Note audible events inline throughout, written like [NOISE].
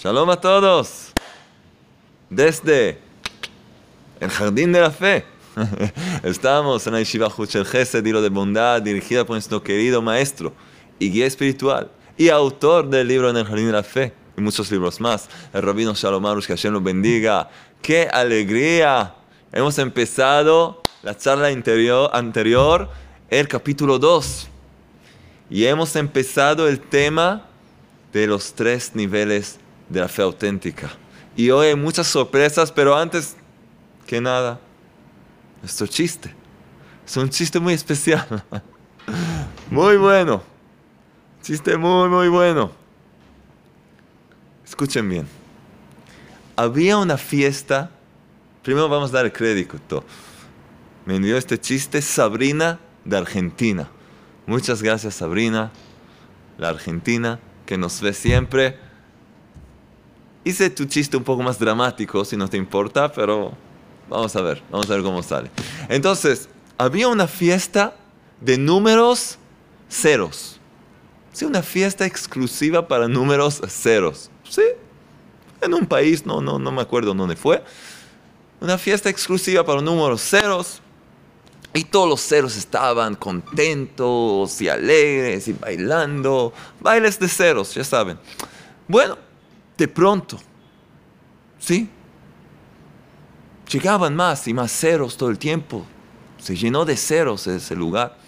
Shalom a todos. Desde el Jardín de la Fe. [LAUGHS] Estamos en la Yeshiva Huchel Gesed, hilo de bondad, dirigida por nuestro querido maestro y guía espiritual y autor del libro En el Jardín de la Fe y muchos libros más, el rabino Shalom Arush, que Hashem lo bendiga. ¡Qué alegría! Hemos empezado la charla anterior, anterior el capítulo 2 y hemos empezado el tema de los tres niveles de la fe auténtica. Y hoy hay muchas sorpresas, pero antes que nada, nuestro chiste. Es un chiste muy especial. [LAUGHS] Muy bueno. Chiste muy, muy bueno. Escuchen bien. Había una fiesta. Primero vamos a dar el crédito. Me envió este chiste Sabrina de Argentina. Muchas gracias Sabrina, la argentina, que nos ve siempre Hice tu chiste un poco más dramático, si no te importa, pero vamos a ver, vamos a ver cómo sale. Entonces, había una fiesta de números ceros. Sí, una fiesta exclusiva para números ceros. Sí, en un país, no, no, no me acuerdo dónde fue. Una fiesta exclusiva para números ceros. Y todos los ceros estaban contentos y alegres y bailando. Bailes de ceros, ya saben. Bueno, de pronto, ¿sí? Llegaban más y más ceros todo el tiempo. Se llenó de ceros ese lugar.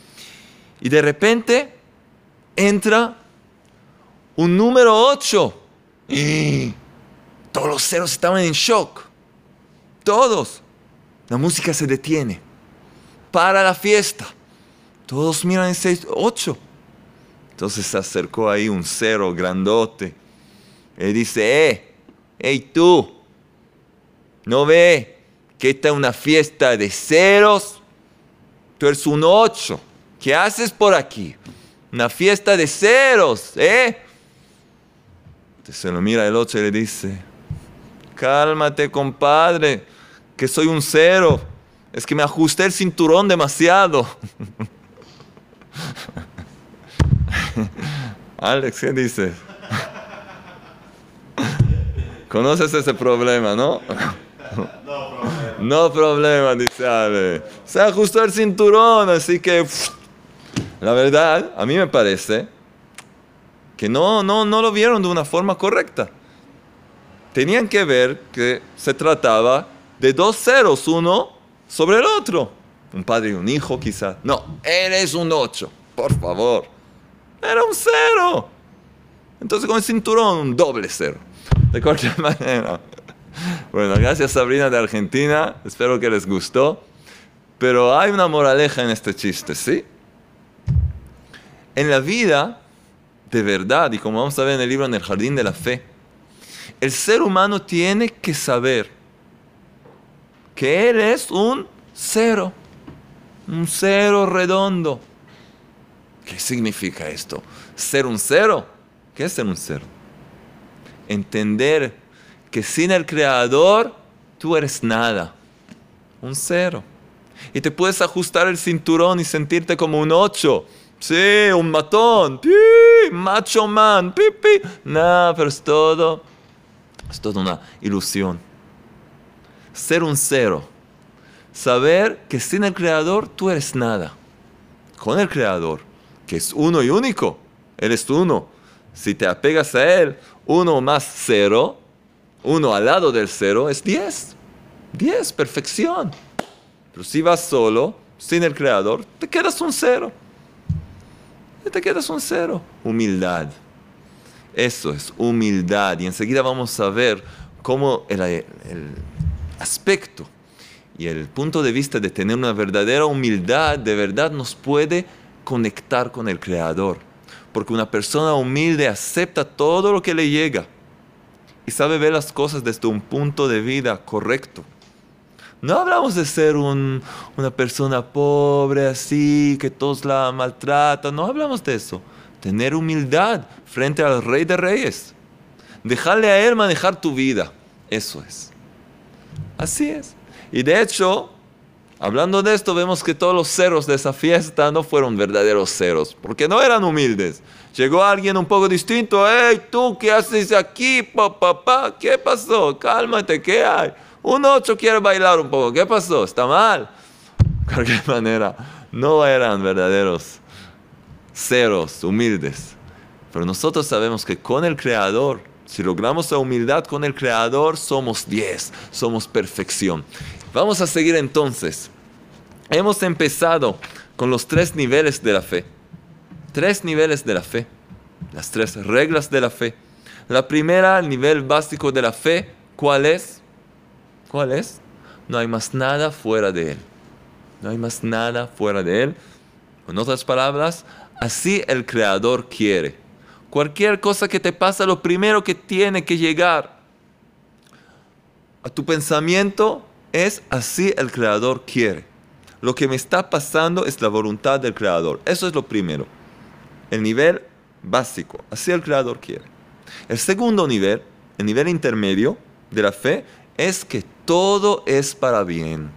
Y de repente entra un número 8. Y todos los ceros estaban en shock. Todos. La música se detiene. Para la fiesta. Todos miran ese 8. Entonces se acercó ahí un cero grandote él dice, eh, hey tú, ¿no ve que esta es una fiesta de ceros? Tú eres un ocho. ¿Qué haces por aquí? Una fiesta de ceros, ¿eh? Entonces se lo mira el ocho y le dice, cálmate compadre, que soy un cero. Es que me ajusté el cinturón demasiado. [LAUGHS] Alex, ¿qué dices? ¿Conoces ese problema, no? [LAUGHS] No problema. No problema, dice Ale. Se ajustó el cinturón, así que... La verdad, a mí me parece que no, no, no lo vieron de una forma correcta. Tenían que ver que se trataba de dos ceros, uno sobre el otro. Un padre y un hijo, quizás. No, eres un ocho, por favor. Era un cero. Entonces con el cinturón, un doble cero [LAUGHS] de cualquier manera. Bueno, gracias Sabrina de Argentina, espero que les gustó. Pero hay una moraleja en este chiste, ¿sí? En la vida, de verdad, y como vamos a ver en el libro En el Jardín de la Fe, el ser humano tiene que saber que él es un cero, un cero redondo. ¿Qué significa esto? ¿Ser un cero? ¿Qué es ser un cero? Entender que sin el Creador tú eres nada, un cero. Y te puedes ajustar el cinturón y sentirte como un ocho. Sí, un matón, macho man, pipi. No, pero es todo, es todo una ilusión. Ser un cero. Saber que sin el Creador tú eres nada. Con el Creador, que es uno y único, eres uno. Si te apegas a Él, 1 más 0, 1 al lado del 0 es 10. 10, perfección. Pero si vas solo, sin el creador, te quedas un 0. Te quedas un 0. Humildad. Eso es humildad. Y enseguida vamos a ver cómo el, el aspecto y el punto de vista de tener una verdadera humildad de verdad nos puede conectar con el Creador porque una persona humilde acepta todo lo que le llega y sabe ver las cosas desde un punto de vida correcto. No hablamos de ser una persona pobre así, que todos la maltratan, no hablamos de eso. Tener humildad frente al rey de reyes. Dejarle a él manejar tu vida. Eso es. Así es. Y de hecho, Hablando de esto, vemos que todos los ceros de esa fiesta no fueron verdaderos ceros, porque no eran humildes. Llegó alguien un poco distinto, hey, tú, ¿qué haces aquí, papá? Pa, ¿Qué pasó? Cálmate, ¿qué hay? Un ocho quiere bailar un poco, ¿qué pasó? ¿Está mal? [LAUGHS] De cualquier manera, no eran verdaderos ceros, humildes. Pero nosotros sabemos que con el Creador, si logramos la humildad con el Creador, somos diez, somos perfección. Vamos a seguir entonces. Hemos empezado con los tres niveles de la fe. Tres niveles de la fe. Las tres reglas de la fe. La primera, el nivel básico de la fe, ¿cuál es? ¿Cuál es? No hay más nada fuera de Él. No hay más nada fuera de Él. En otras palabras, así el Creador quiere. Cualquier cosa que te pasa, lo primero que tiene que llegar a tu pensamiento es así el Creador quiere. Lo que me está pasando es la voluntad del Creador. Eso es lo primero. El nivel básico. Así el Creador quiere. El segundo nivel, el nivel intermedio de la fe, es que todo es para bien.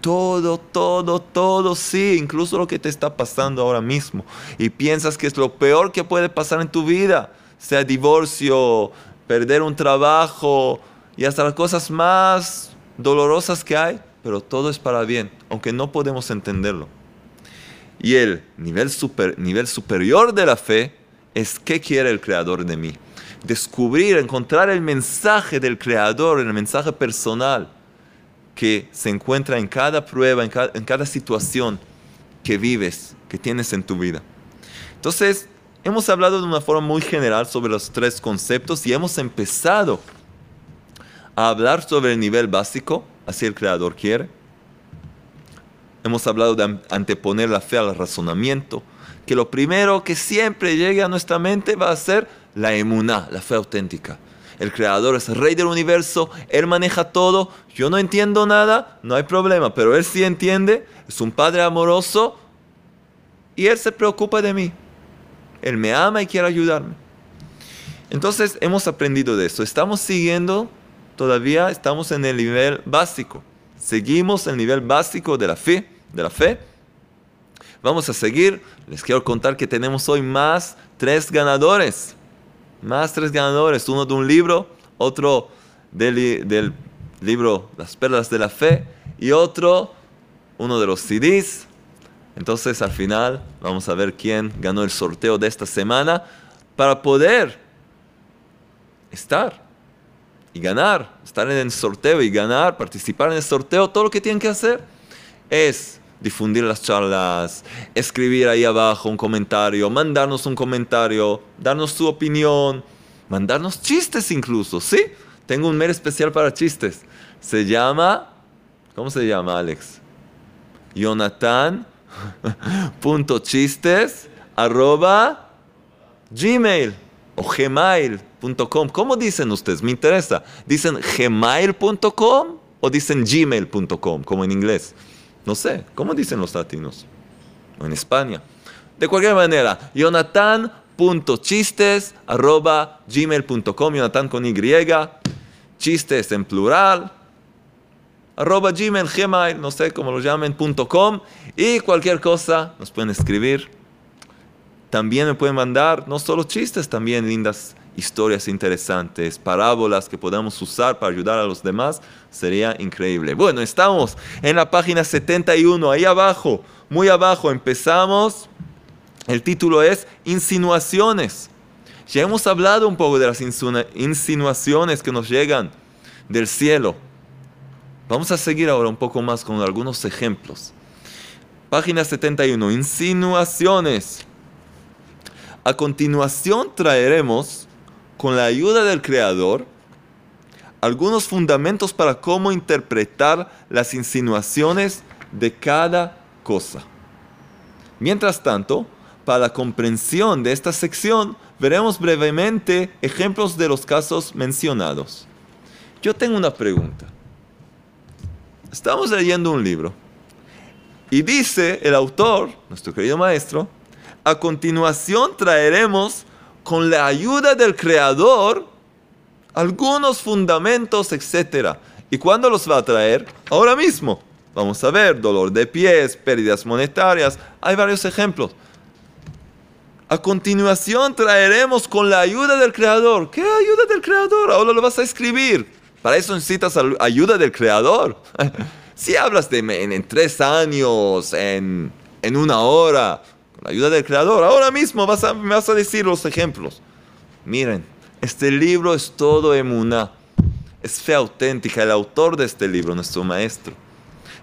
Todo, todo, todo, sí, incluso lo que te está pasando ahora mismo. Y piensas que es lo peor que puede pasar en tu vida, sea divorcio, perder un trabajo y hasta las cosas más dolorosas que hay, pero todo es para bien, aunque no podemos entenderlo. Y el nivel, super, nivel superior de la fe es qué quiere el Creador de mí. Descubrir, encontrar el mensaje del Creador, el mensaje personal que se encuentra en cada prueba, en cada, situación que vives, que tienes en tu vida. Entonces, hemos hablado de una forma muy general sobre los tres conceptos y hemos empezado a hablar sobre el nivel básico, así el Creador quiere. Hemos hablado de anteponer la fe al razonamiento, que lo primero que siempre llegue a nuestra mente va a ser la emuná, la fe auténtica. El Creador es el rey del universo, Él maneja todo, yo no entiendo nada, no hay problema, pero Él sí entiende, es un Padre amoroso y Él se preocupa de mí. Él me ama y quiere ayudarme. Entonces hemos aprendido de eso. Estamos siguiendo todavía estamos en el nivel básico. Seguimos el nivel básico de la fe, de la fe. Vamos a seguir. Les quiero contar que tenemos hoy más tres ganadores. Más tres ganadores. Uno de un libro, otro del, del libro Las Perlas de la Fe y otro, uno de los CDs. Entonces al final vamos a ver quién ganó el sorteo de esta semana para poder estar y ganar, estar en el sorteo y ganar, participar en el sorteo, todo lo que tienen que hacer es difundir las charlas, escribir ahí abajo un comentario, mandarnos un comentario, darnos su opinión, mandarnos chistes incluso, ¿sí? Tengo un mail especial para chistes. Se llama, ¿cómo se llama Alex? Jonathan.chistes [LAUGHS] arroba gmail o gmail.com. ¿Cómo dicen ustedes? Me interesa. ¿Dicen gmail.com o dicen gmail.com, como en inglés? No sé. ¿Cómo dicen los latinos? O en España. De cualquier manera, jonathan.chistes arroba gmail.com, Jonathan con Y, chistes en plural, arroba gmail, gmail, no sé cómo lo llamen, com, y cualquier cosa nos pueden escribir también me pueden mandar no solo chistes, también lindas historias interesantes, parábolas que podamos usar para ayudar a los demás, sería increíble. Bueno, estamos en la página 71, ahí abajo, muy abajo, empezamos. El título es Insinuaciones. Ya hemos hablado un poco de las insinuaciones que nos llegan del cielo. Vamos a seguir ahora un poco más con algunos ejemplos. Página 71, insinuaciones. A continuación traeremos, con la ayuda del Creador, algunos fundamentos para cómo interpretar las insinuaciones de cada cosa. Mientras tanto, para la comprensión de esta sección, veremos brevemente ejemplos de los casos mencionados. Yo tengo una pregunta. Estamos leyendo un libro y dice el autor, nuestro querido maestro, a continuación traeremos con la ayuda del Creador algunos fundamentos, etc. ¿Y cuándo los va a traer? Ahora mismo. Vamos a ver, dolor de pies, pérdidas monetarias, hay varios ejemplos. A continuación traeremos con la ayuda del Creador. ¿Qué ayuda del Creador? Ahora lo vas a escribir. Para eso necesitas ayuda del Creador. [LAUGHS] si hablas de en, tres años, en, una hora, la ayuda del Creador, ahora mismo me vas a decir los ejemplos. Miren, este libro es todo emuná. Es fe auténtica. El autor de este libro, nuestro maestro.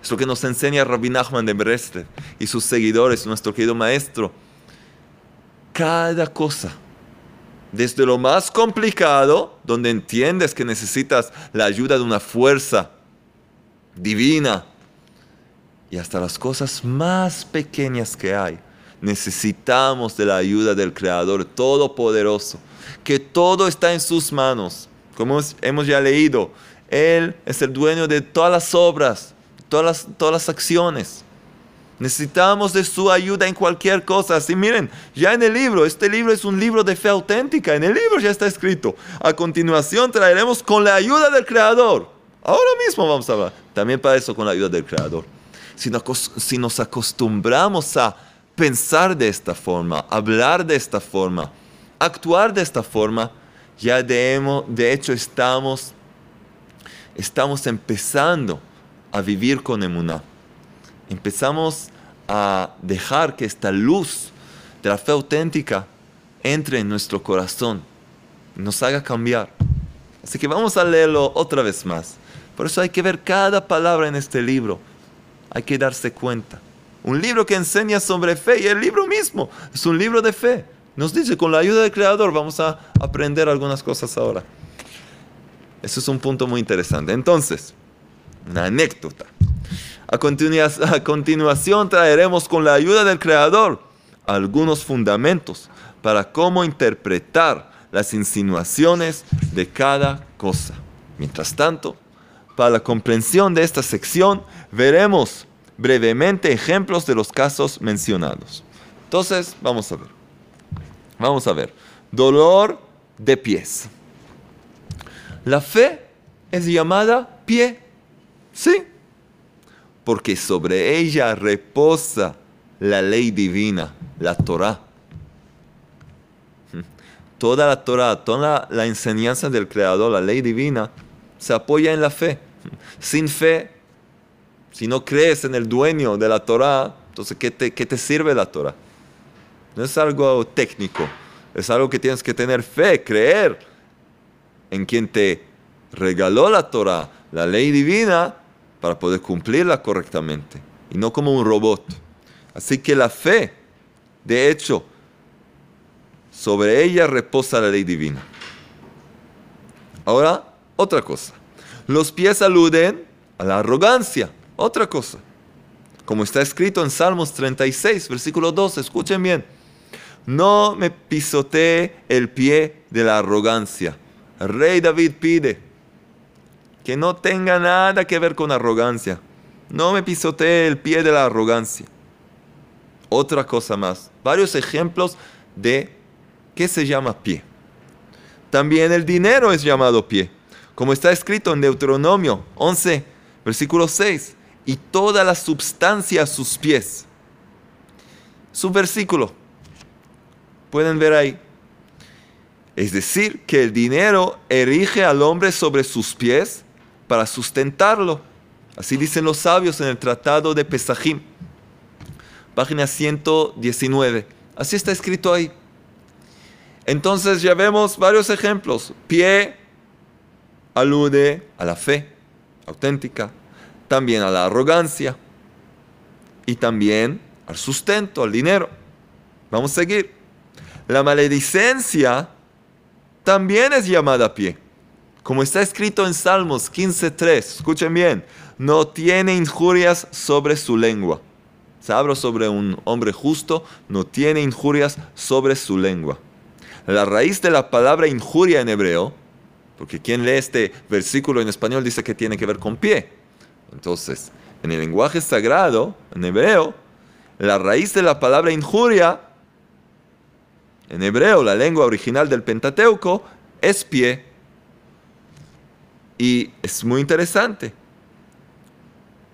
Es lo que nos enseña Rabbi Nachman de Breslev y sus seguidores, nuestro querido maestro cada cosa. Desde lo más complicado, donde entiendes que necesitas la ayuda de una fuerza divina, y hasta las cosas más pequeñas que hay. Necesitamos de la ayuda del Creador Todopoderoso, que todo está en sus manos. Como hemos ya leído, Él es el dueño de todas las obras, todas las, todas las acciones. Necesitamos de su ayuda en cualquier cosa. Así miren, ya en el libro, este libro es un libro de fe auténtica. En el libro ya está escrito. A continuación traeremos con la ayuda del Creador. Ahora mismo vamos a hablar. También para eso con la ayuda del Creador. Si nos, si nos acostumbramos a pensar de esta forma, hablar de esta forma, actuar de esta forma, ya de, hecho estamos, estamos empezando a vivir con emuná empezamos a dejar que esta luz de la fe auténtica entre en nuestro corazón nos haga cambiar. Así que vamos a leerlo otra vez más. Por eso hay que ver cada palabra en este libro. Hay que darse cuenta. Un libro que enseña sobre fe y el libro mismo es un libro de fe. Nos dice, con la ayuda del Creador vamos a aprender algunas cosas ahora. Eso es un punto muy interesante. Entonces, una anécdota. A, continuación traeremos con la ayuda del Creador algunos fundamentos para cómo interpretar las insinuaciones de cada cosa. Mientras tanto, para la comprensión de esta sección, veremos brevemente ejemplos de los casos mencionados. Entonces, vamos a ver. Vamos a ver. Dolor de pies. La fe es llamada pie. Sí, porque sobre ella reposa la ley divina, la Torah. Toda la Torah, toda la, enseñanza del Creador, la ley divina, se apoya en la fe. Sin fe, si no crees en el dueño de la Torah, entonces ¿qué te, qué te sirve la Torah? No es algo técnico, es algo que tienes que tener fe, creer en quien te regaló la Torah, la ley divina, para poder cumplirla correctamente y no como un robot. Así que la fe, de hecho, sobre ella reposa la ley divina. Ahora, otra cosa. Los pies aluden a la arrogancia. Otra cosa. Como está escrito en Salmos 36, versículo 2, escuchen bien. No me pisotee el pie de la arrogancia. rey David pide, que no tenga nada que ver con arrogancia. No me pisotee el pie de la arrogancia. Otra cosa más, varios ejemplos de qué se llama pie. También el dinero es llamado pie, como está escrito en Deuteronomio 11, versículo 6, y toda la substancia a sus pies. Su versículo, pueden ver ahí. Es decir, que el dinero erige al hombre sobre sus pies para sustentarlo. Así dicen los sabios en el Tratado de Pesajim, página 119. Así está escrito ahí. Entonces ya vemos varios ejemplos. Pie alude a la fe auténtica, también a la arrogancia y también al sustento, al dinero. Vamos a seguir. La maledicencia también es llamada pie. Como está escrito en Salmos 15.3, escuchen bien, no tiene injurias sobre su lengua. Se habla sobre un hombre justo, no tiene injurias sobre su lengua. La raíz de la palabra injuria en hebreo, porque quien lee este versículo en español dice que tiene que ver con pie. Entonces, en el lenguaje sagrado, en hebreo, la raíz de la palabra injuria, en hebreo, la lengua original del Pentateuco, es pie. Y es muy interesante.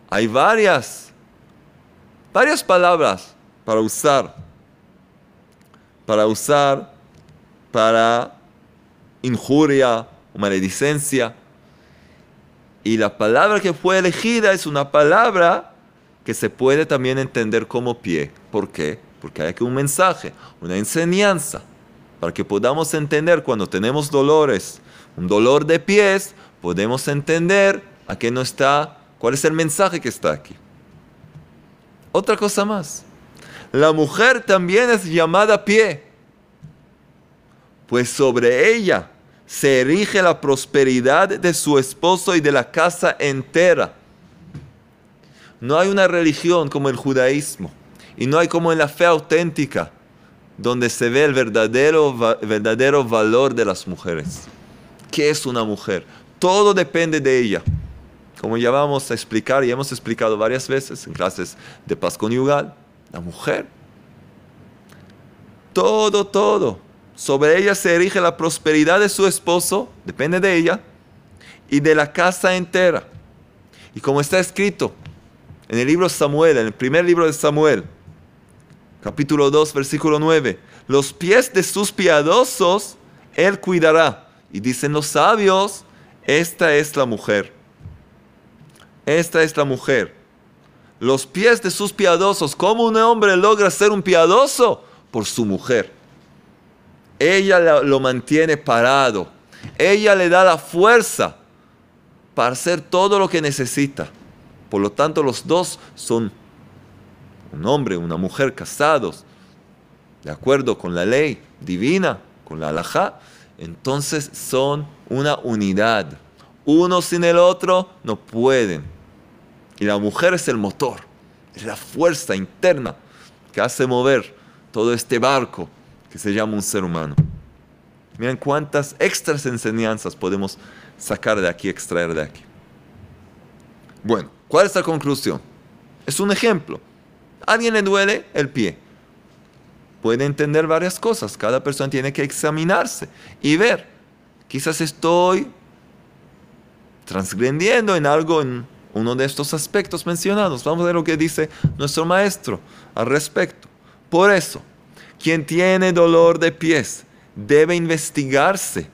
hay varias, varias palabras para usar, para usar para injuria maledicencia. Y la palabra que fue elegida es una palabra que se puede también entender como pie. ¿Por qué? Porque hay aquí un mensaje, una enseñanza, para que podamos entender cuando tenemos dolores, un dolor de pies, podemos entender a qué no está, cuál es el mensaje que está aquí. Otra cosa más, la mujer también es llamada pie, pues sobre ella se erige la prosperidad de su esposo y de la casa entera. No hay una religión como el judaísmo y no hay como en la fe auténtica donde se ve el verdadero, verdadero valor de las mujeres. ¿Qué es una mujer? Todo depende de ella. Como ya vamos a explicar y hemos explicado varias veces en clases de paz conyugal, la mujer. Todo, todo sobre ella se erige la prosperidad de su esposo, depende de ella, y de la casa entera. Y como está escrito en el libro Samuel, en el primer libro de Samuel, capítulo 2, versículo 9, los pies de sus piadosos él cuidará. Y dicen los sabios, esta es la mujer. Esta es la mujer. Los pies de sus piadosos, ¿cómo un hombre logra ser un piadoso? Por su mujer. Ella lo mantiene parado. Ella le da la fuerza para hacer todo lo que necesita. Por lo tanto, los dos son un hombre, una mujer casados, de acuerdo con la ley divina, con la halajá. Entonces son una unidad. Uno sin el otro no pueden. Y la mujer es el motor, es la fuerza interna que hace mover todo este barco que se llama un ser humano. Miren cuántas extras enseñanzas podemos sacar de aquí, extraer de aquí. Bueno, ¿cuál es la conclusión? Es un ejemplo. A alguien le duele el pie. Puede entender varias cosas. Cada persona tiene que examinarse y ver. Quizás estoy transgrediendo en algo, en uno de estos aspectos mencionados. Vamos a ver lo que dice nuestro maestro al respecto. Por eso, quien tiene dolor de pies debe investigarse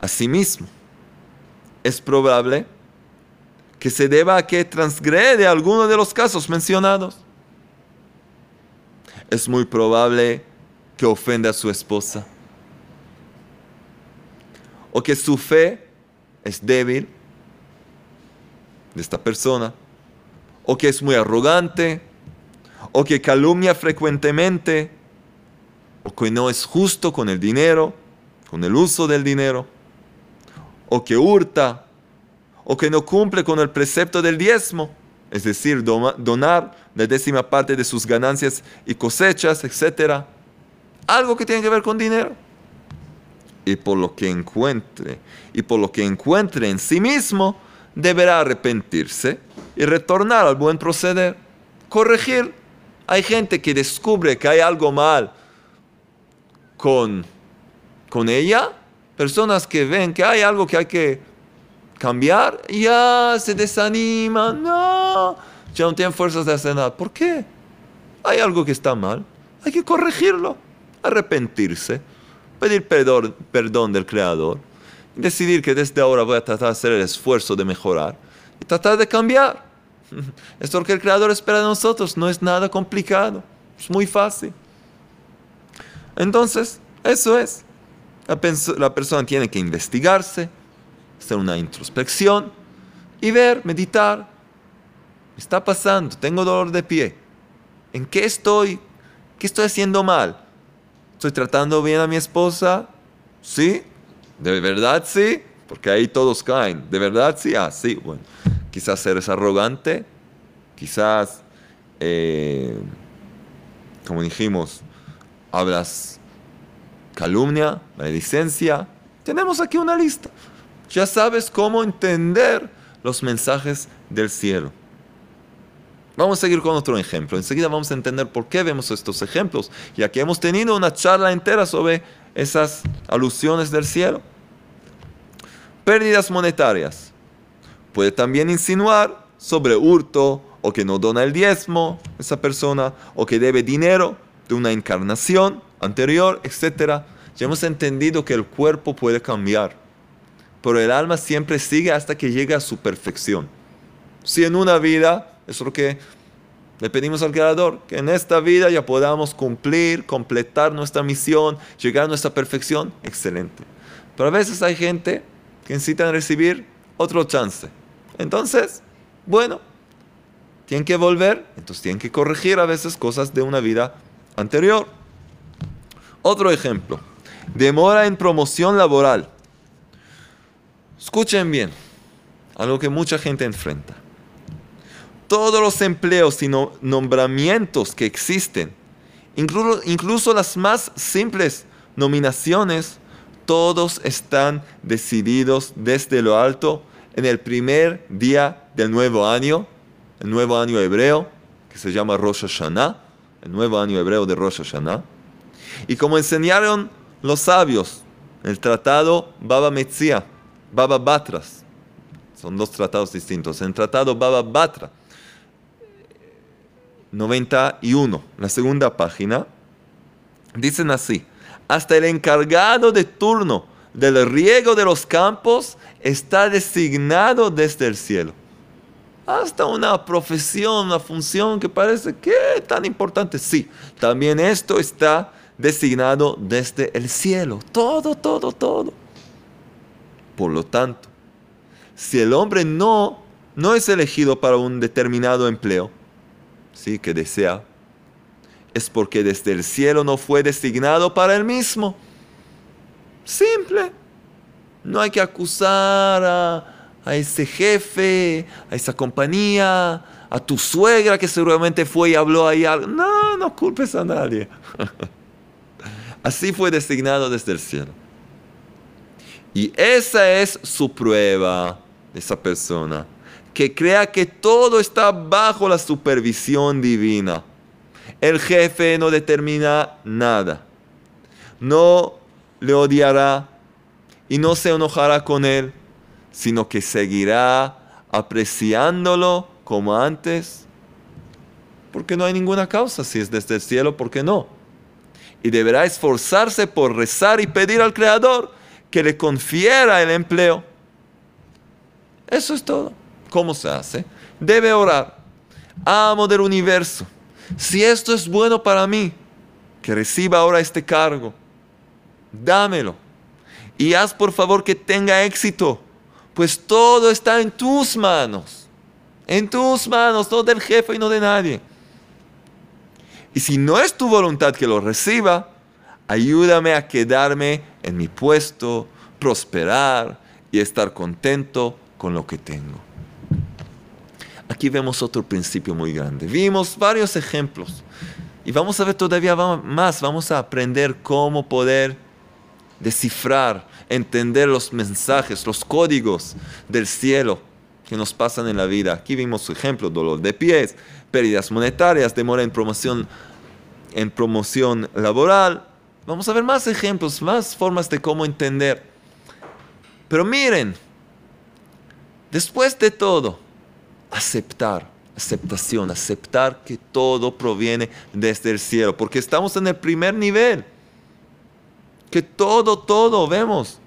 a sí mismo. Es probable que se deba a que transgrede alguno de los casos mencionados. Es muy probable que ofenda a su esposa. O que su fe es débil de esta persona. O que es muy arrogante. O que calumnia frecuentemente o que no es justo con el dinero, con el uso del dinero, o que hurta, o que no cumple con el precepto del diezmo, es decir, donar la décima parte de sus ganancias y cosechas, etc. Algo que tiene que ver con dinero. Y por lo que encuentre, y por lo que encuentre en sí mismo, deberá arrepentirse y retornar al buen proceder, corregir. Hay gente que descubre que hay algo mal con, con ella, personas que ven que hay algo que hay que cambiar, ya se desaniman, no, ya no tienen fuerzas de hacer nada. ¿Por qué? Hay algo que está mal, hay que corregirlo, arrepentirse, pedir perdón, perdón del Creador, decidir que desde ahora voy a tratar de hacer el esfuerzo de mejorar y tratar de cambiar. [LAUGHS] Esto es lo que el Creador espera de nosotros, no es nada complicado, es muy fácil. Entonces, eso es. La, persona tiene que investigarse, hacer una introspección y ver, meditar. ¿Me está pasando? Tengo dolor de pie. ¿En qué estoy? ¿Qué estoy haciendo mal? ¿Estoy tratando bien a mi esposa? ¿Sí? ¿De verdad sí? Porque ahí todos caen. ¿De verdad sí? Ah, sí. Bueno, quizás eres arrogante. Quizás, eh, como dijimos, hablas calumnia, maledicencia. Tenemos aquí una lista. Ya sabes cómo entender los mensajes del cielo. Vamos a seguir con otro ejemplo. Enseguida vamos a entender por qué vemos estos ejemplos, ya que hemos tenido una charla entera sobre esas alusiones del cielo. Pérdidas monetarias. Puede también insinuar sobre hurto, o que no dona el diezmo, esa persona, o que debe dinero de una encarnación anterior, etc. Ya hemos entendido que el cuerpo puede cambiar, pero el alma siempre sigue hasta que llega a su perfección. Si en una vida, es lo que le pedimos al Creador, que en esta vida ya podamos cumplir, completar nuestra misión, llegar a nuestra perfección, excelente. Pero a veces hay gente que necesita recibir otro chance. Entonces, bueno, tienen que volver, entonces tienen que corregir a veces cosas de una vida anterior. Otro ejemplo, demora en promoción laboral. Escuchen bien, algo que mucha gente enfrenta. Todos los empleos y nombramientos que existen, incluso, incluso las más simples nominaciones, todos están decididos desde lo alto en el primer día del nuevo año, el nuevo año hebreo, que se llama Rosh Hashanah, el nuevo año hebreo de Rosh Hashanah. Y como enseñaron los sabios, el tratado Baba Metzia, Baba Batras, son dos tratados distintos. El tratado Baba Batra, 91, la segunda página, dicen así, hasta el encargado de turno del riego de los campos está designado desde el cielo. Hasta una profesión, una función que parece que tan importante. Sí, también esto está designado desde el cielo. Todo, todo, todo. Por lo tanto, si el hombre no, no es elegido para un determinado empleo, sí, que desea, es porque desde el cielo no fue designado para él mismo. Simple. No hay que acusar a, ese jefe, a esa compañía, a tu suegra que seguramente fue y habló ahí algo. No, no culpes a nadie. [LAUGHS] Así fue designado desde el cielo. Y esa es su prueba esa persona, que crea que todo está bajo la supervisión divina. El jefe no determina nada. No le odiará y no se enojará con él, sino que seguirá apreciándolo como antes, porque no hay ninguna causa, si es desde el cielo, ¿por qué no? Y deberá esforzarse por rezar y pedir al Creador que le confiera el empleo. Eso es todo. ¿Cómo se hace? Debe orar. Amo del universo. Si esto es bueno para mí, que reciba ahora este cargo dámelo. Y haz por favor que tenga éxito, pues todo está en tus manos. En tus manos, no del jefe y no de nadie. Y si no es tu voluntad que lo reciba, ayúdame a quedarme en mi puesto, prosperar y estar contento con lo que tengo. Aquí vemos otro principio muy grande. Vimos varios ejemplos y vamos a ver todavía más. Vamos a aprender cómo poder descifrar, entender los mensajes, los códigos del cielo que nos pasan en la vida. Aquí vimos su ejemplo, dolor de pies, pérdidas monetarias, demora en promoción, en promoción laboral. Vamos a ver más ejemplos, más formas de cómo entender. Pero miren, después de todo, aceptar, aceptación, aceptar que todo proviene desde el cielo, porque estamos en el primer nivel que todo, todo, vemos,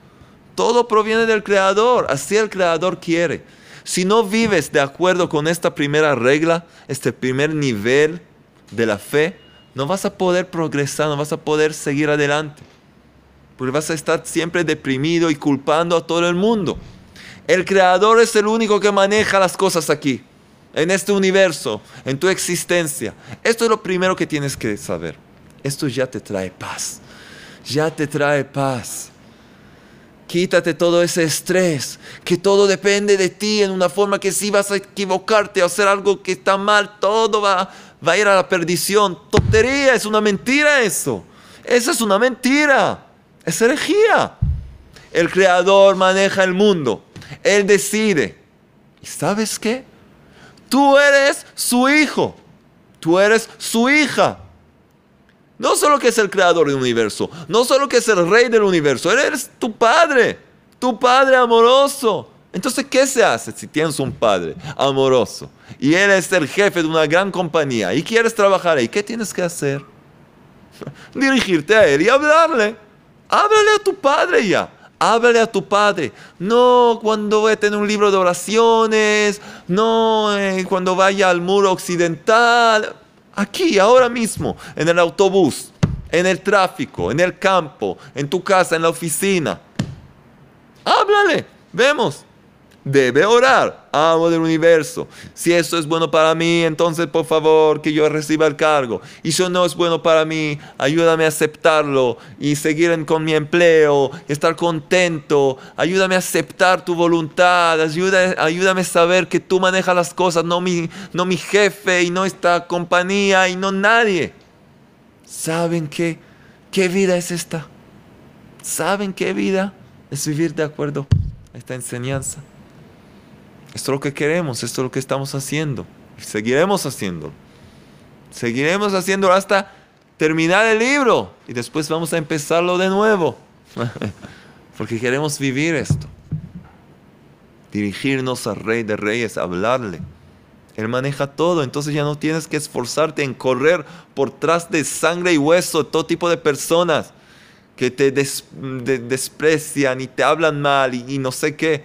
todo proviene del Creador, así el Creador quiere. Si no vives de acuerdo con esta primera regla, este primer nivel de la fe, no vas a poder progresar, no vas a poder seguir adelante. Porque vas a estar siempre deprimido y culpando a todo el mundo. El Creador es el único que maneja las cosas aquí, en este universo, en tu existencia. Esto es lo primero que tienes que saber. Esto ya te trae paz ya te trae paz. Quítate todo ese estrés, que todo depende de ti en una forma que si vas a equivocarte o hacer algo que está mal, todo va, va a ir a la perdición. Tontería, es una mentira eso. Eso es una mentira. Es herejía. El creador maneja el mundo. Él decide. ¿Y sabes qué? Tú eres su hijo. Tú eres su hija. No solo que es el creador del universo, no solo que es el rey del universo, Él es tu padre, tu padre amoroso, Entonces, ¿qué se hace si tienes un padre amoroso y él es el jefe de una gran compañía y quieres trabajar ahí? ¿Qué tienes que hacer? [LAUGHS] Dirigirte a él y hablarle. Háblale a tu padre ya. Háblale a tu padre. No cuando vaya a un libro de oraciones. No eh, cuando vaya al muro occidental. Aquí, ahora mismo, en el autobús, en el tráfico, en el campo, en tu casa, en la oficina. Háblale. Vemos debe orar, amo del universo. Si eso es bueno para mí, entonces por favor que yo reciba el cargo. Y si no es bueno para mí, ayúdame a aceptarlo y seguir con mi empleo, estar contento. Ayúdame a aceptar tu voluntad, ayúdame a saber que tú manejas las cosas, no mi, no mi jefe y no esta compañía y no nadie. ¿Saben qué? ¿Qué vida es esta? ¿Saben qué vida es vivir de acuerdo a esta enseñanza? Esto es lo que queremos, esto es lo que estamos haciendo. seguiremos haciendo. Seguiremos haciendo hasta terminar el libro. Y después vamos a empezarlo de nuevo. [LAUGHS] Porque queremos vivir esto. Dirigirnos al Rey de Reyes, hablarle. Él maneja todo, entonces ya no tienes que esforzarte en correr por tras de sangre y hueso, todo tipo de personas que te desprecian y te hablan mal y no sé qué.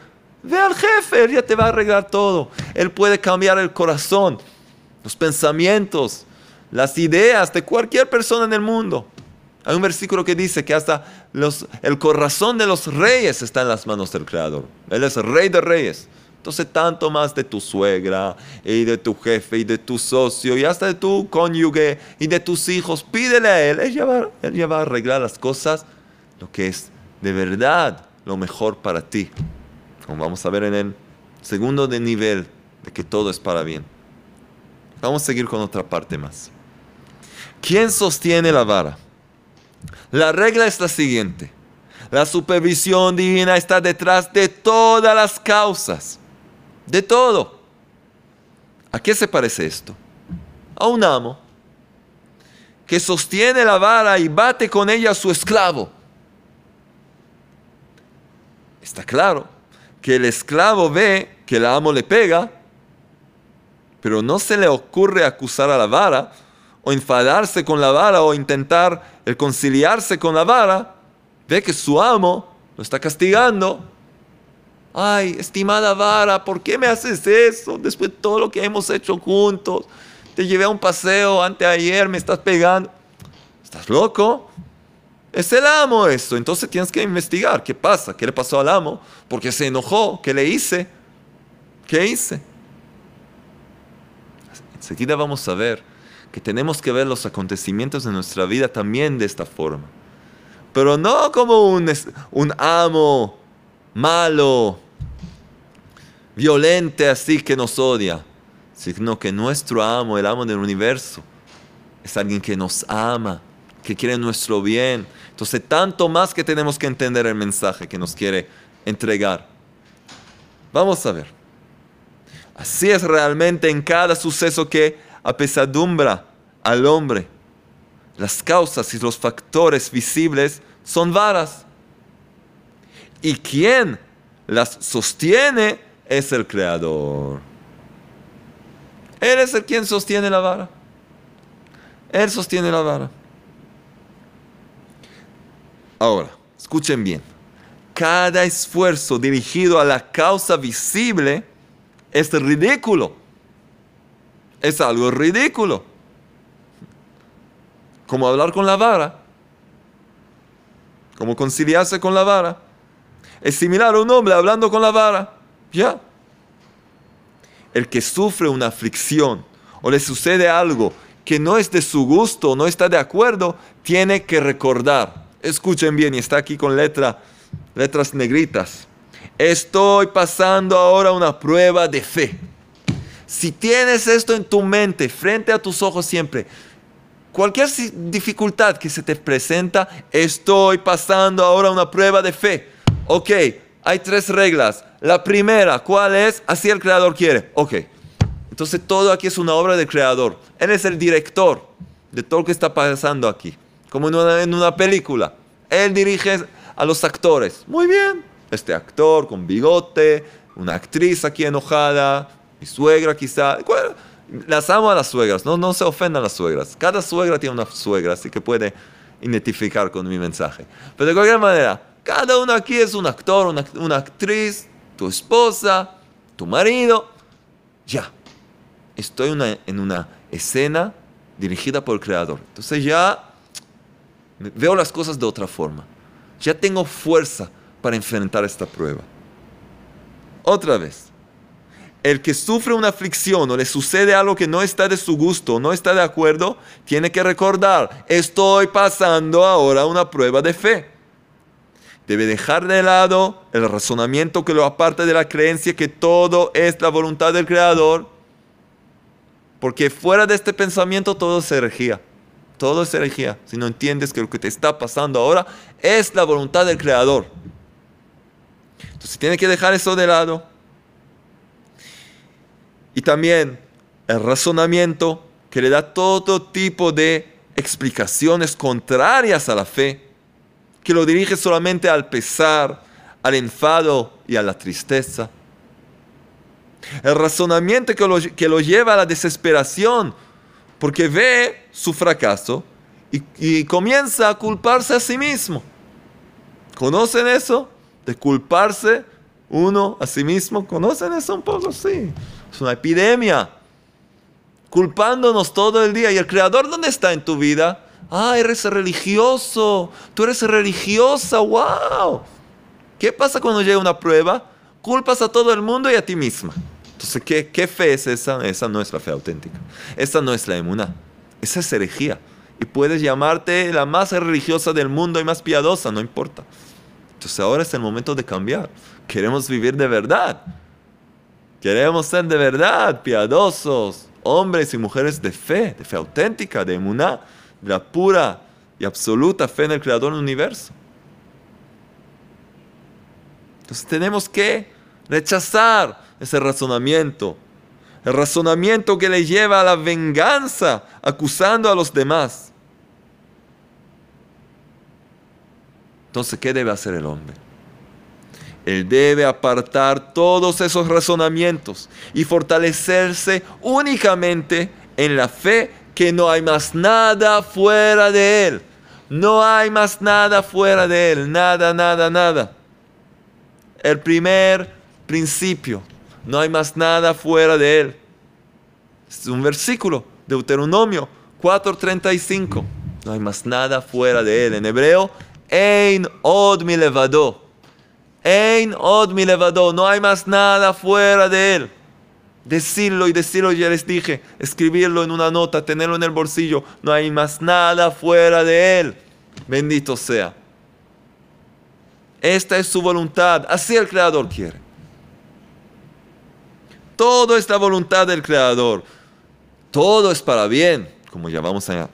Ve al jefe, él ya te va a arreglar todo. Él puede cambiar el corazón, los pensamientos, las ideas de cualquier persona en el mundo. Hay un versículo que dice que hasta los, el corazón de los reyes está en las manos del Creador. Él es el rey de reyes. Entonces, tanto más de tu suegra y de tu jefe y de tu socio y hasta de tu cónyuge y de tus hijos, pídele a Él. Él ya va, él ya va a arreglar las cosas, lo que es de verdad lo mejor para ti como vamos a ver en el segundo de nivel de que todo es para bien. Vamos a seguir con otra parte más. ¿Quién sostiene la vara? La regla es la siguiente. La supervisión divina está detrás de todas las causas. De todo. ¿A qué se parece esto? A un amo que sostiene la vara y bate con ella a su esclavo. Está claro que el esclavo ve que el amo le pega, pero no se le ocurre acusar a la vara o enfadarse con la vara o intentar el conciliarse con la vara, ve que su amo lo está castigando. Ay, estimada vara, ¿por qué me haces eso después de todo lo que hemos hecho juntos? Te llevé a un paseo anteayer, me estás pegando. ¿Estás loco? Es el amo esto. Entonces tienes que investigar qué pasa, qué le pasó al amo, porque se enojó, qué le hice, qué hice. Enseguida vamos a ver que tenemos que ver los acontecimientos de nuestra vida también de esta forma. Pero no como un, un amo malo, violente así que nos odia, sino que nuestro amo, el amo del universo, es alguien que nos ama, que quiere nuestro bien, entonces, tanto más que tenemos que entender el mensaje que nos quiere entregar. Vamos a ver. Así es realmente en cada suceso que apesadumbra al hombre. Las causas y los factores visibles son varas. Y quien las sostiene es el creador. Él es el quien sostiene la vara. Él sostiene la vara. Ahora, escuchen bien. Cada esfuerzo dirigido a la causa visible es ridículo. Es algo ridículo. Como hablar con la vara. Como conciliarse con la vara. Es similar a un hombre hablando con la vara. Ya. El que sufre una aflicción o le sucede algo que no es de su gusto, no está de acuerdo, tiene que recordar Escuchen bien, y está aquí con letra, letras negritas. Estoy pasando ahora una prueba de fe. Si tienes esto en tu mente, frente a tus ojos siempre, cualquier dificultad que se te presenta, estoy pasando ahora una prueba de fe. Ok, hay tres reglas. La primera, ¿cuál es? Así el creador quiere. Ok. Entonces todo aquí es una obra del creador. Él es el director de todo lo que está pasando aquí como en una, película. Él dirige a los actores. Muy bien. Este actor con bigote, una actriz aquí enojada, mi suegra quizá. Las amo a las suegras, no, no se ofendan las suegras. Cada suegra tiene una suegra, así que puede identificar con mi mensaje. Pero de cualquier manera, cada uno aquí es un actor, una, una actriz, tu esposa, tu marido. Ya, estoy en una escena dirigida por el Creador. Entonces ya veo las cosas de otra forma. Ya tengo fuerza para enfrentar esta prueba. Otra vez, el que sufre una aflicción o le sucede algo que no está de su gusto, no está de acuerdo, tiene que recordar, estoy pasando ahora una prueba de fe. Debe dejar de lado el razonamiento que lo aparte de la creencia que todo es la voluntad del Creador, porque fuera de este pensamiento todo es herejía. Todo es herejía. Si no entiendes que lo que te está pasando ahora es la voluntad del Creador. Entonces tiene que dejar eso de lado. Y también el razonamiento que le da todo tipo de explicaciones contrarias a la fe, que lo dirige solamente al pesar, al enfado y a la tristeza. El razonamiento que lo, que lo lleva a la desesperación, porque ve su fracaso y, comienza a culparse a sí mismo. ¿Conocen eso? De culparse uno a sí mismo. ¿Conocen eso un poco? Sí. Es una epidemia. Culpándonos todo el día. ¿Y el Creador dónde está en tu vida? Ah, eres religioso. Tú eres religiosa. ¡Wow! ¿Qué pasa cuando llega una prueba? Culpas a todo el mundo y a ti misma. Entonces, ¿qué, qué fe es esa? Esa no es la fe auténtica. Esa no es la emuná. Esa es herejía. Y puedes llamarte la más religiosa del mundo y más piadosa, no importa. Entonces ahora es el momento de cambiar. Queremos vivir de verdad. Queremos ser de verdad piadosos, hombres y mujeres de fe, de fe auténtica, de emuná, de la pura y absoluta fe en el Creador del universo. Entonces tenemos que rechazar ese razonamiento, el razonamiento que le lleva a la venganza, acusando a los demás. Entonces, ¿qué debe hacer el hombre? Él debe apartar todos esos razonamientos y fortalecerse únicamente en la fe que no hay más nada fuera de Él. No hay más nada fuera de Él. Nada, nada, nada. El primer principio. No hay más nada fuera de Él. Es un versículo, Deuteronomio 4:35. No hay más nada fuera de Él. En hebreo, Ein od mi levado Ein od mi levado, no hay más nada fuera de él. Decirlo y decirlo, ya les dije, escribirlo en una nota, tenerlo en el bolsillo, no hay más nada fuera de él. Bendito sea. Esta es su voluntad, así el Creador quiere. Todo es la voluntad del Creador. Todo es para bien, como ya vamos a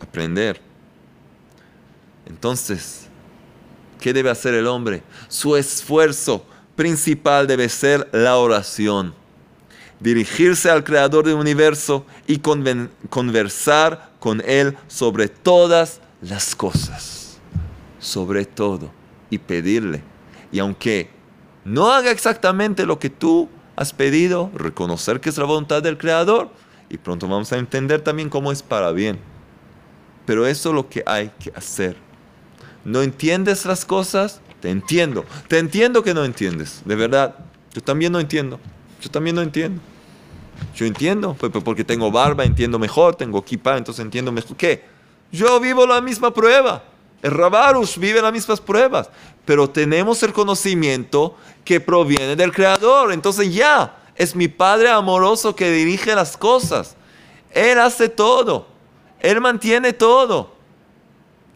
aprender. Entonces, ¿Qué debe hacer el hombre? Su esfuerzo principal debe ser la oración. Dirigirse al Creador del universo y conversar con Él sobre todas las cosas. Sobre todo. Y pedirle. Y aunque no haga exactamente lo que tú has pedido, reconocer que es la voluntad del Creador. Y pronto vamos a entender también cómo es para bien. Pero eso es lo que hay que hacer no entiendes las cosas, te entiendo. Te entiendo que no entiendes, de verdad. Yo también no entiendo. Yo también no entiendo. Yo entiendo, pues, pues, porque tengo barba, entiendo mejor, tengo kippah, entonces entiendo mejor. ¿Qué? Yo vivo la misma prueba. Rabarus vive las mismas pruebas. Pero tenemos el conocimiento que proviene del Creador. Entonces ya, es mi Padre amoroso que dirige las cosas. Él hace todo. Él mantiene todo.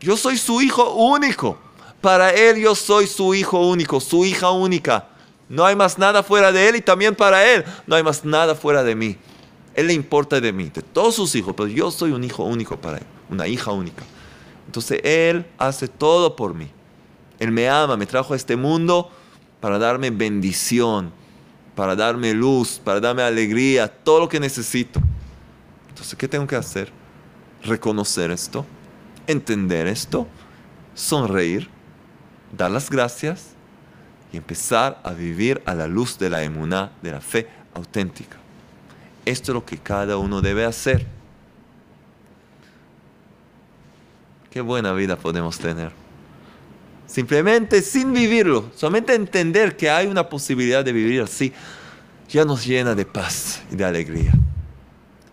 Yo soy su hijo único. Para Él yo soy su hijo único, su hija única. No hay más nada fuera de Él y también para Él no hay más nada fuera de mí. Él le importa de mí, de todos sus hijos, pero yo soy un hijo único para Él, una hija única. Entonces Él hace todo por mí. Él me ama, me trajo a este mundo para darme bendición, para darme luz, para darme alegría, todo lo que necesito. Entonces, ¿qué tengo que hacer? Reconocer esto entender esto, sonreír, dar las gracias y empezar a vivir a la luz de la emuná, de la fe auténtica. Esto es lo que cada uno debe hacer. Qué buena vida podemos tener. Simplemente sin vivirlo, solamente entender que hay una posibilidad de vivir así, ya nos llena de paz y de alegría.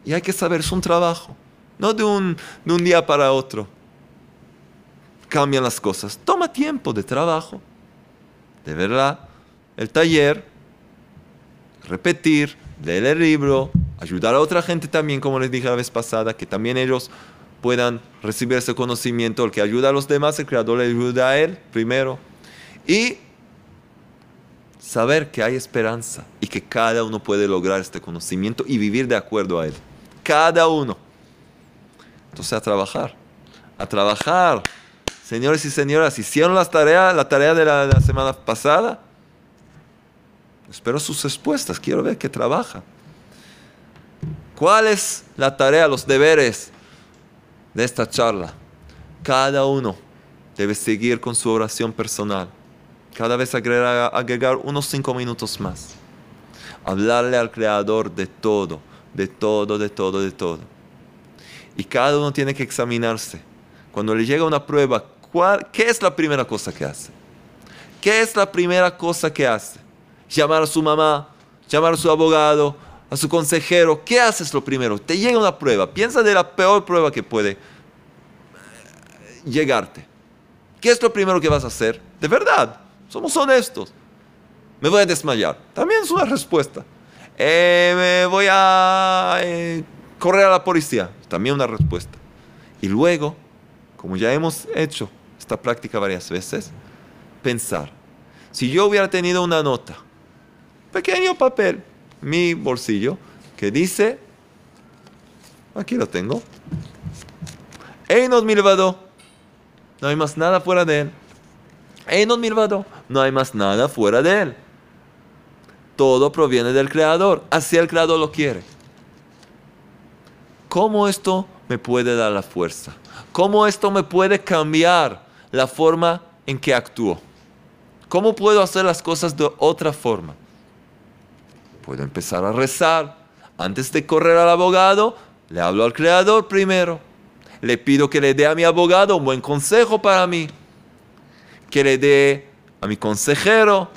Y hay que saber, es un trabajo, no de un, de un día para otro. Cambian las cosas. Toma tiempo de trabajo, de verdad, el taller, repetir, leer el libro, ayudar a otra gente también, como les dije la vez pasada, que también ellos puedan recibir ese conocimiento. El que ayuda a los demás, el creador le ayuda a él primero. Y saber que hay esperanza y que cada uno puede lograr este conocimiento y vivir de acuerdo a él. Cada uno. Entonces a trabajar. A trabajar. Señores y señoras, hicieron las tareas, la tarea de la, la semana pasada. Espero sus respuestas. Quiero ver que trabaja. ¿Cuál es la tarea, los deberes de esta charla? Cada uno debe seguir con su oración personal. Cada vez agregar, unos cinco minutos más. Hablarle al Creador de todo, de todo, de todo, de todo. Y cada uno tiene que examinarse. Cuando le llega una prueba, ¿cuál, ¿qué es la primera cosa que hace? ¿Qué es la primera cosa que hace? Llamar a su mamá, llamar a su abogado, a su consejero. ¿Qué haces lo primero? Te llega una prueba. Piensa de la peor prueba que puede eh, llegarte. ¿Qué es lo primero que vas a hacer? De verdad, somos honestos. Me voy a desmayar. También es una respuesta. Eh, me voy a eh, correr a la policía. También una respuesta. Y luego, como ya hemos hecho esta práctica varias veces, pensar. Si yo hubiera tenido una nota, pequeño papel, mi bolsillo, que dice, aquí lo tengo, Einos Milvado, no hay más nada fuera de él. Einos Milvado, no hay más nada fuera de él. Todo proviene del Creador, así el Creador lo quiere. ¿Cómo esto me puede dar la fuerza? ¿Cómo esto me puede cambiar la forma en que actúo? ¿Cómo puedo hacer las cosas de otra forma? Puedo empezar a rezar. Antes de correr al abogado, le hablo al Creador primero. Le pido que le dé a mi abogado un buen consejo para mí. Que le dé a mi consejero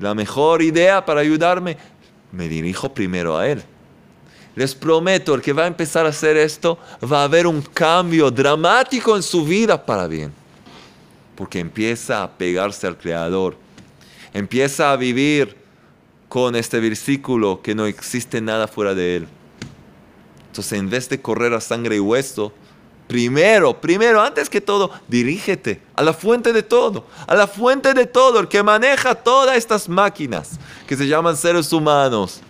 la mejor idea para ayudarme. Me dirijo primero a él. Les prometo, el que va a empezar a hacer esto, va a haber un cambio dramático en su vida para bien. Porque empieza a pegarse al Creador. Empieza a vivir con este versículo que no existe nada fuera de él. Entonces, en vez de correr a sangre y hueso, primero, primero, antes que todo, dirígete a la fuente de todo, a la fuente de todo, el que maneja todas estas máquinas que se llaman seres humanos.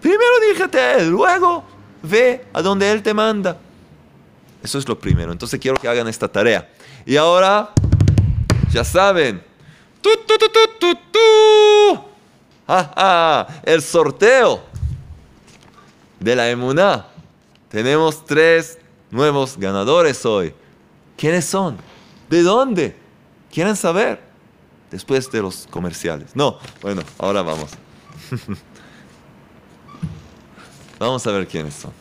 Primero dirígete a Él, luego ve a donde Él te manda. Eso es lo primero. Entonces quiero que hagan esta tarea. Y ahora, ya saben, ¡Tu, tu, tu, tu, tu, el sorteo de la emuná. Tenemos tres nuevos ganadores hoy. ¿Quiénes son? ¿De dónde? ¿Quieren saber? Después de los comerciales. No, bueno, ahora vamos. [LAUGHS] Vamos a ver quiénes son.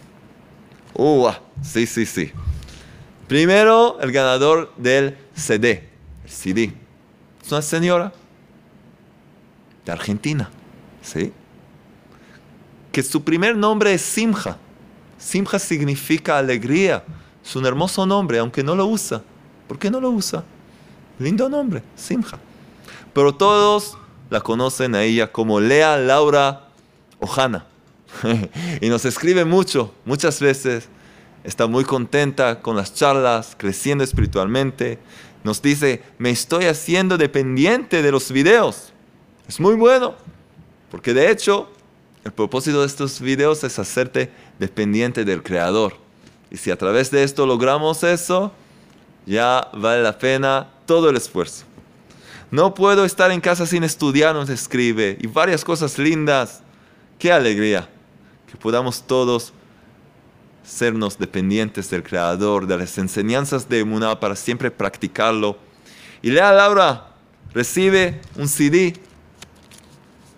Uh, sí, sí, sí. Primero, el ganador del CD, el CD. Es una señora de Argentina, ¿sí? Que su primer nombre es Simja. Simja significa alegría. Es un hermoso nombre, aunque no lo usa. ¿Por qué no lo usa? Lindo nombre, Simja. Pero todos la conocen a ella como Lea Laura Ojana. [LAUGHS] y nos escribe mucho, muchas veces. Está muy contenta con las charlas, creciendo espiritualmente. Nos dice, me estoy haciendo dependiente de los videos. Es muy bueno, porque de hecho, el propósito de estos videos es hacerte dependiente del Creador. Y si a través de esto logramos eso, ya vale la pena todo el esfuerzo. No puedo estar en casa sin estudiar, nos escribe, y varias cosas lindas. Qué alegría que podamos todos sernos dependientes del Creador, de las enseñanzas de Emuná para siempre practicarlo. Y lea Laura, recibe un CD.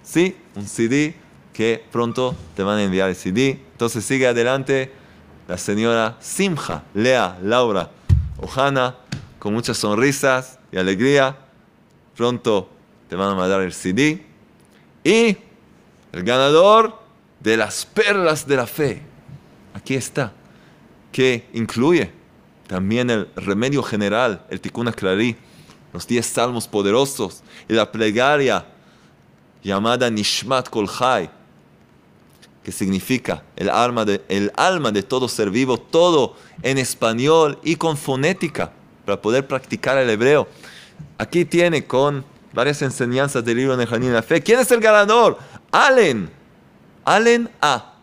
Sí, un CD que pronto te van a enviar el CD. Entonces sigue adelante la señora Simja, Lea, Laura, Ojana, con muchas sonrisas y alegría. Pronto te van a mandar el CD. Y el ganador de las perlas de la fe. Aquí está. Que incluye también el remedio general, el Tikkun Clarí, los diez salmos poderosos y la plegaria llamada Nishmat Kol que significa el alma, de, todo ser vivo, todo en español y con fonética, para poder practicar el hebreo. Aquí tiene con varias enseñanzas del libro de Jardín de la Fe. ¿Quién es el ganador? Allen. Allen A.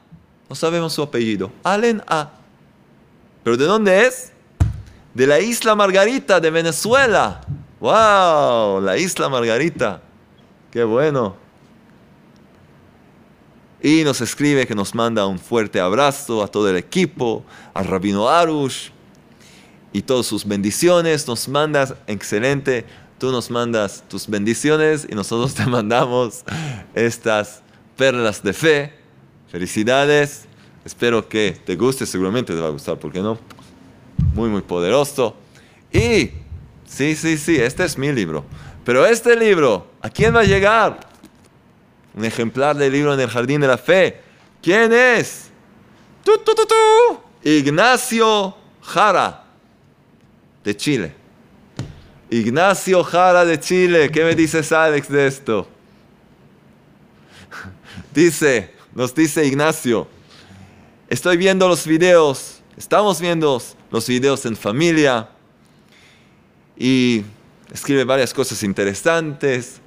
No sabemos su apellido. Allen A. ¿Pero de dónde es? De la isla Margarita de Venezuela. ¡Wow! La isla Margarita. ¡Qué bueno! Y nos escribe que nos manda un fuerte abrazo a todo el equipo, al rabino Arush y todas sus bendiciones. Nos mandas, excelente, tú nos mandas tus bendiciones y nosotros [LAUGHS] te mandamos estas perlas de fe. Felicidades. Espero que te guste, seguramente te va a gustar, ¿por qué no? Muy, muy poderoso. Y, sí, sí, sí, este es mi libro. Pero este libro, ¿a quién va a llegar? un ejemplar del libro en el Jardín de la Fe. ¿Quién es? Ignacio Jara, de Chile. Ignacio Jara de Chile. ¿Qué me dices, Alex, de esto? [LAUGHS] Dice, nos dice Ignacio, estoy viendo los videos, estamos viendo los videos en familia y escribe varias cosas interesantes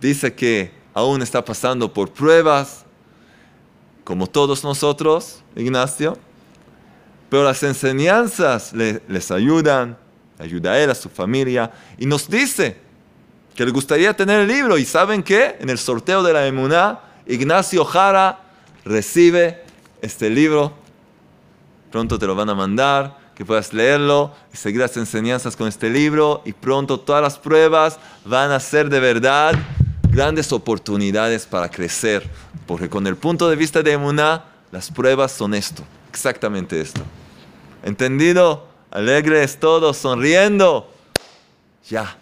dice que aún está pasando por pruebas, como todos nosotros, Ignacio, pero las enseñanzas les ayudan, ayuda a él, a su familia, y nos dice que le gustaría tener el libro, y ¿saben qué? En el sorteo de la Emuná, Ignacio Jara recibe este libro, pronto te lo van a mandar, que puedas leerlo y seguir las enseñanzas con este libro, y pronto todas las pruebas van a ser de verdad grandes oportunidades para crecer, porque con el punto de vista de Emuná, las pruebas son esto, exactamente esto. ¿Entendido? Alegres todos, sonriendo. Ya,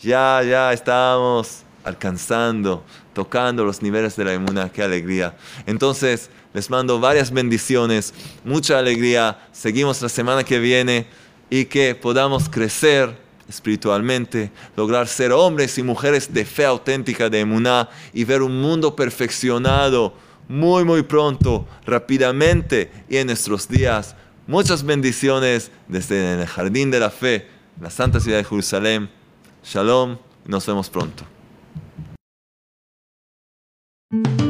ya, ya estamos alcanzando, tocando los niveles de la Emuná, qué alegría. Entonces, les mando varias bendiciones, mucha alegría. Seguimos la semana que viene y que podamos crecer espiritualmente, lograr ser hombres y mujeres de fe auténtica de Emuná y ver un mundo perfeccionado muy, muy pronto, rápidamente y en nuestros días. Muchas bendiciones desde el Jardín de la Fe, la Santa Ciudad de Jerusalén. Shalom, nos vemos pronto. thank you